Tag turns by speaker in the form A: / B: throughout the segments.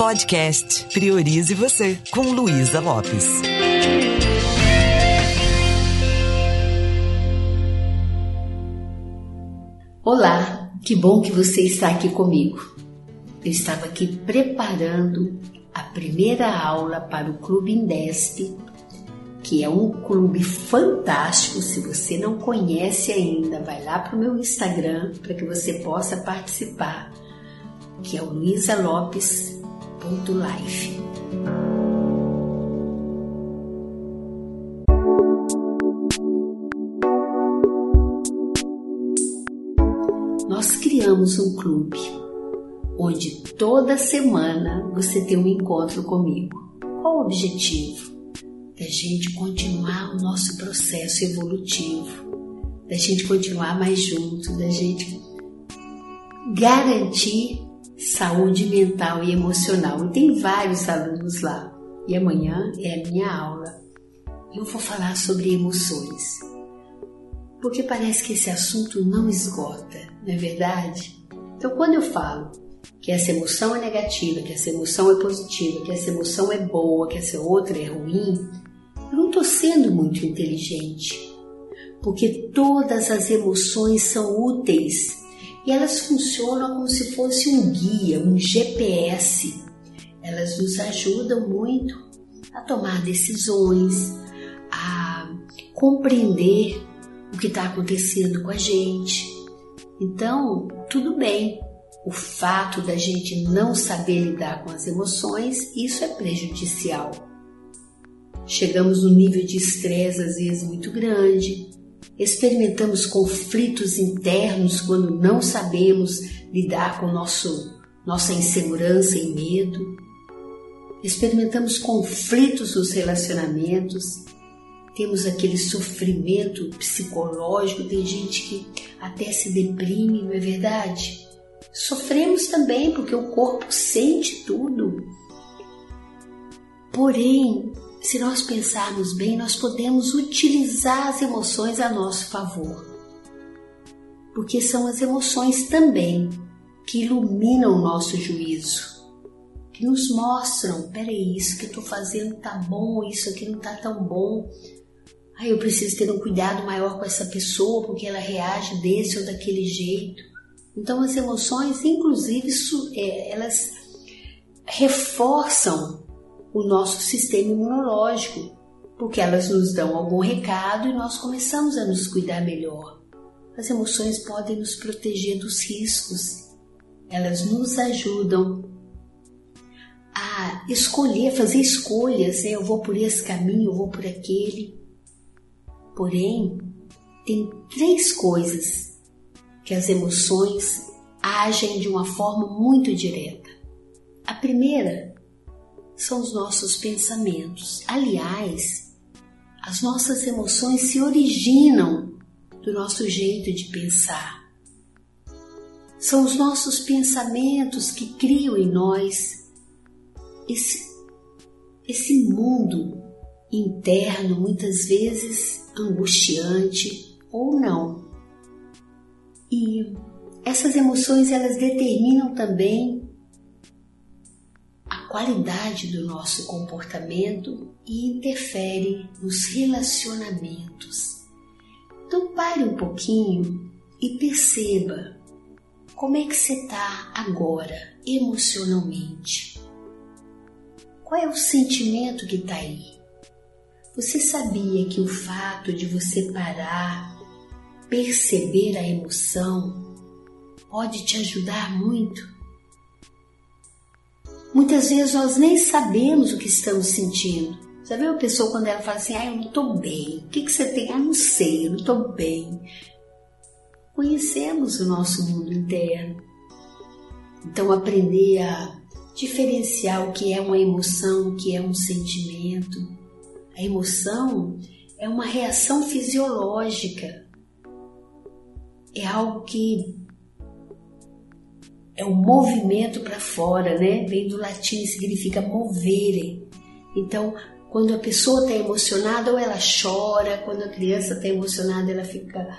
A: Podcast Priorize Você, com Luísa Lopes.
B: Olá, que bom que você está aqui comigo. Eu estava aqui preparando a primeira aula para o Clube Indesp, que é um clube fantástico. Se você não conhece ainda, vai lá para o meu Instagram para que você possa participar, que é o luisalopes.life. Nós criamos um clube onde toda semana você tem um encontro comigo. Qual o objetivo? Da gente continuar o nosso processo evolutivo, da gente continuar mais junto, da gente garantir saúde mental e emocional. E tem vários alunos lá. E amanhã é a minha aula. Eu vou falar sobre emoções. Porque parece que esse assunto não esgota, não é verdade? Então, quando eu falo que essa emoção é negativa, que essa emoção é positiva, que essa emoção é boa, que essa outra é ruim, eu não estou sendo muito inteligente. Porque todas as emoções são úteis elas funcionam como se fosse um guia, um GPS. Elas nos ajudam muito a tomar decisões, a compreender o que está acontecendo com a gente. Então, tudo bem, o fato da gente não saber lidar com as emoções, isso é prejudicial. Chegamos num nível de estresse às vezes muito grande, experimentamos conflitos internos quando não sabemos lidar com nosso, nossa insegurança e medo, experimentamos conflitos nos relacionamentos, temos aquele sofrimento psicológico, tem gente que até se deprime, não é verdade? Sofremos também porque o corpo sente tudo. Porém, se nós pensarmos bem, nós podemos utilizar as emoções a nosso favor. Porque são as emoções também que iluminam o nosso juízo, que nos mostram: peraí, isso que eu estou fazendo tá bom, isso aqui não tá tão bom. Ah, eu preciso ter um cuidado maior com essa pessoa porque ela reage desse ou daquele jeito. Então, as emoções, inclusive, é, elas reforçam o nosso sistema imunológico, porque elas nos dão algum recado e nós começamos a nos cuidar melhor. As emoções podem nos proteger dos riscos, elas nos ajudam a escolher, fazer escolhas, né? eu vou por esse caminho, eu vou por aquele. Porém, tem três coisas que as emoções agem de uma forma muito direta. A primeira são os nossos pensamentos. Aliás, as nossas emoções se originam do nosso jeito de pensar. São os nossos pensamentos que criam em nós esse, esse mundo interno, muitas vezes angustiante ou não. E essas emoções elas determinam também qualidade do nosso comportamento e interferem nos relacionamentos. Então pare um pouquinho e perceba como é que você está agora emocionalmente. Qual é o sentimento que está aí? Você sabia que o fato de você parar perceber a emoção pode te ajudar muito. Muitas vezes nós nem sabemos o que estamos sentindo. Já viu a pessoa quando ela fala assim, ah, eu não estou bem. O que, que você tem? Ah, não sei, eu não estou bem. Conhecemos o nosso mundo interno. Então aprender a diferenciar o que é uma emoção, o que é um sentimento. A emoção é uma reação fisiológica é algo que é um movimento para fora, né? Vem do latim, significa movere. Então, quando a pessoa está emocionada, ou ela chora, quando a criança está emocionada, ela fica,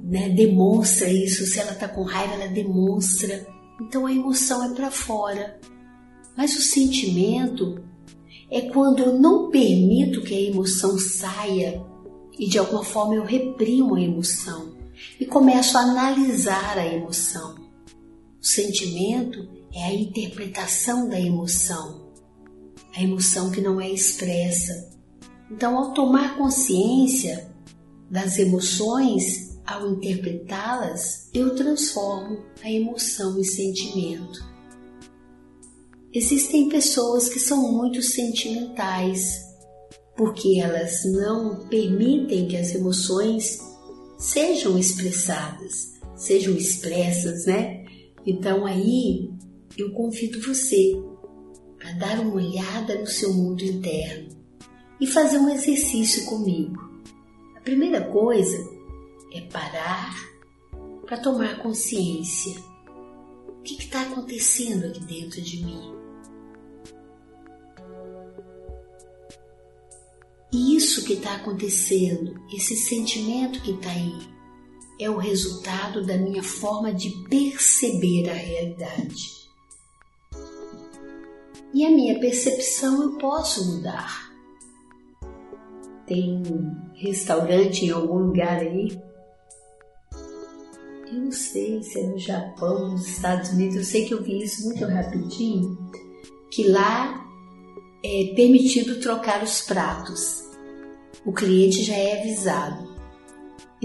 B: né, demonstra isso. Se ela está com raiva, ela demonstra. Então, a emoção é para fora. Mas o sentimento é quando eu não permito que a emoção saia e de alguma forma eu reprimo a emoção e começo a analisar a emoção. O sentimento é a interpretação da emoção, a emoção que não é expressa. Então, ao tomar consciência das emoções, ao interpretá-las, eu transformo a emoção em sentimento. Existem pessoas que são muito sentimentais, porque elas não permitem que as emoções sejam expressadas, sejam expressas, né? Então aí eu convido você a dar uma olhada no seu mundo interno e fazer um exercício comigo. A primeira coisa é parar para tomar consciência. O que está acontecendo aqui dentro de mim? E isso que está acontecendo, esse sentimento que está aí, é o resultado da minha forma de perceber a realidade. E a minha percepção eu posso mudar. Tem um restaurante em algum lugar aí. Eu não sei se é no Japão, nos Estados Unidos, eu sei que eu vi isso muito rapidinho, que lá é permitido trocar os pratos. O cliente já é avisado.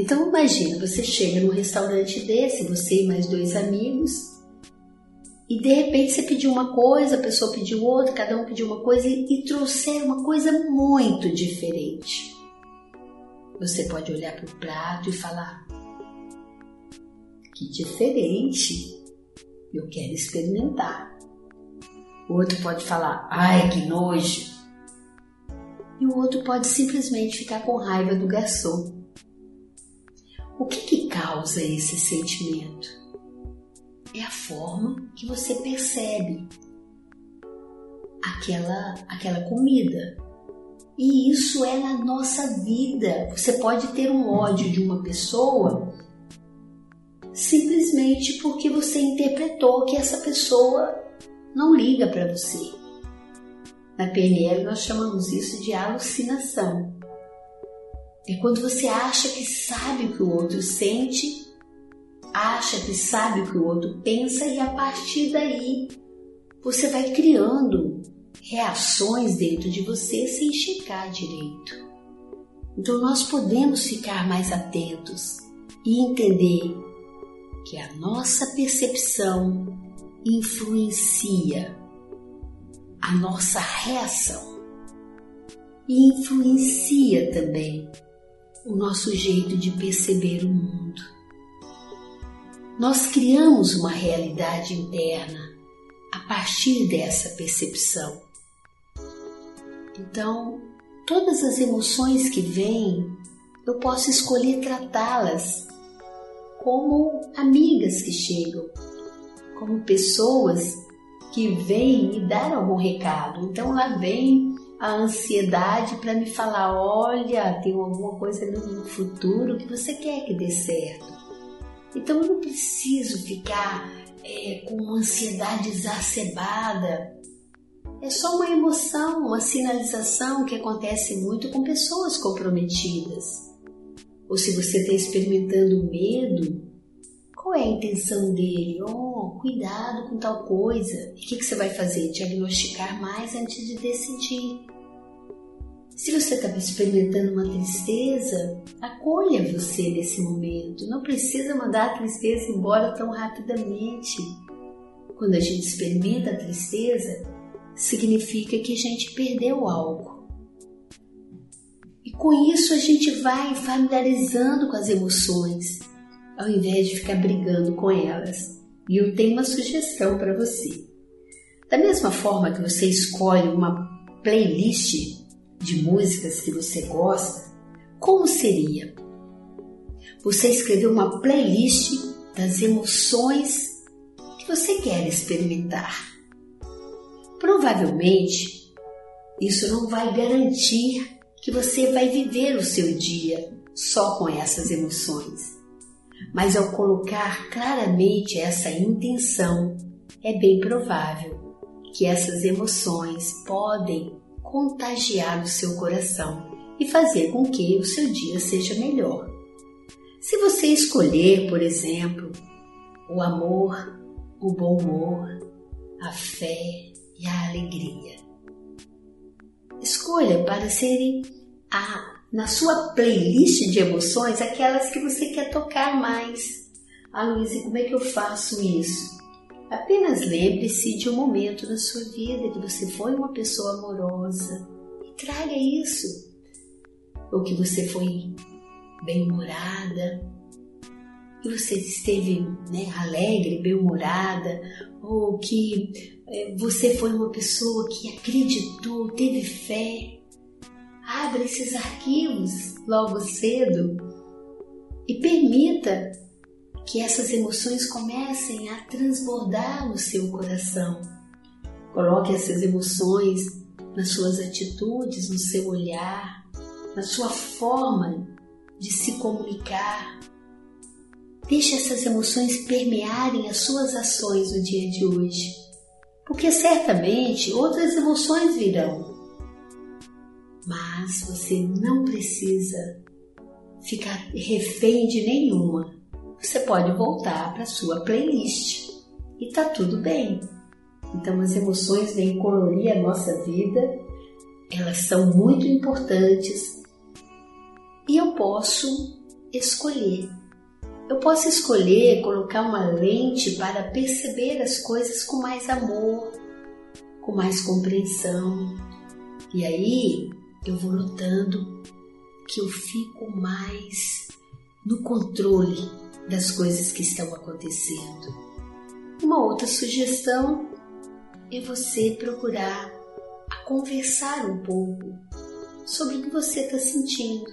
B: Então imagina, você chega num restaurante desse, você e mais dois amigos, e de repente você pediu uma coisa, a pessoa pediu outra, cada um pediu uma coisa e, e uma coisa muito diferente. Você pode olhar para o prato e falar: que diferente, eu quero experimentar. O outro pode falar: ai que nojo. E o outro pode simplesmente ficar com raiva do garçom. O que, que causa esse sentimento? é a forma que você percebe aquela, aquela comida. E isso é na nossa vida. Você pode ter um ódio de uma pessoa simplesmente porque você interpretou que essa pessoa não liga para você. Na PNL nós chamamos isso de alucinação. É quando você acha que sabe o que o outro sente acha que sabe o que o outro pensa e a partir daí você vai criando reações dentro de você sem checar direito. Então nós podemos ficar mais atentos e entender que a nossa percepção influencia a nossa reação e influencia também o nosso jeito de perceber o mundo nós criamos uma realidade interna a partir dessa percepção. Então, todas as emoções que vêm, eu posso escolher tratá-las como amigas que chegam, como pessoas que vêm me dar algum recado. Então lá vem a ansiedade para me falar: olha, tem alguma coisa no futuro que você quer que dê certo. Então eu não preciso ficar é, com uma ansiedade exacerbada. É só uma emoção, uma sinalização que acontece muito com pessoas comprometidas. Ou se você está experimentando medo, qual é a intenção dele? Oh, cuidado com tal coisa. O que, que você vai fazer? Diagnosticar mais antes de decidir. Se você está experimentando uma tristeza, acolha você nesse momento. Não precisa mandar a tristeza embora tão rapidamente. Quando a gente experimenta a tristeza, significa que a gente perdeu algo. E com isso a gente vai familiarizando com as emoções, ao invés de ficar brigando com elas. E eu tenho uma sugestão para você. Da mesma forma que você escolhe uma playlist de músicas que você gosta, como seria? Você escrever uma playlist das emoções que você quer experimentar. Provavelmente, isso não vai garantir que você vai viver o seu dia só com essas emoções. Mas ao colocar claramente essa intenção, é bem provável que essas emoções podem contagiar o seu coração e fazer com que o seu dia seja melhor. Se você escolher, por exemplo, o amor, o bom humor, a fé e a alegria, escolha para serem a, na sua playlist de emoções aquelas que você quer tocar mais. Ah, Luísa, como é que eu faço isso? Apenas lembre-se de um momento na sua vida que você foi uma pessoa amorosa e traga isso ou que você foi bem-humorada, e você esteve né, alegre, bem-humorada, ou que é, você foi uma pessoa que acreditou, teve fé. Abra esses arquivos logo cedo e permita que essas emoções comecem a transbordar no seu coração. Coloque essas emoções nas suas atitudes, no seu olhar, na sua forma de se comunicar. Deixe essas emoções permearem as suas ações no dia de hoje, porque certamente outras emoções virão. Mas você não precisa ficar refém de nenhuma. Você pode voltar para sua playlist e tá tudo bem. Então as emoções vêm colorir a nossa vida, elas são muito importantes e eu posso escolher. Eu posso escolher colocar uma lente para perceber as coisas com mais amor, com mais compreensão. E aí eu vou notando que eu fico mais no controle das coisas que estão acontecendo. Uma outra sugestão é você procurar conversar um pouco sobre o que você está sentindo.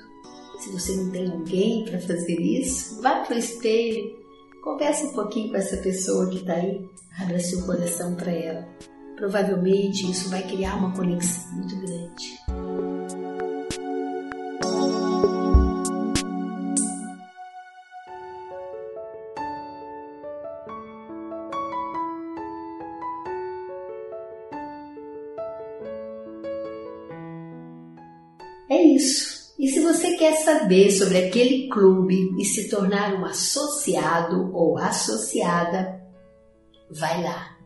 B: Se você não tem alguém para fazer isso, vá para o espelho, converse um pouquinho com essa pessoa que está aí, abra seu coração para ela. Provavelmente isso vai criar uma conexão muito grande. Isso. E se você quer saber sobre aquele clube e se tornar um associado ou associada, vai lá.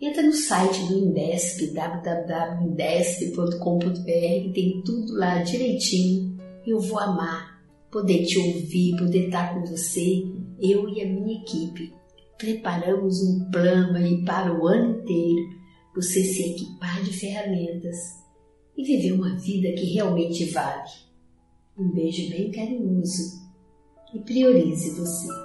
B: Entra no site do Indesp, www.indesp.com.br, tem tudo lá direitinho. Eu vou amar poder te ouvir, poder estar com você, eu e a minha equipe. Preparamos um plano aí para o ano inteiro, você se equipar de ferramentas e viver uma vida que realmente vale. Um beijo bem carinhoso e priorize você.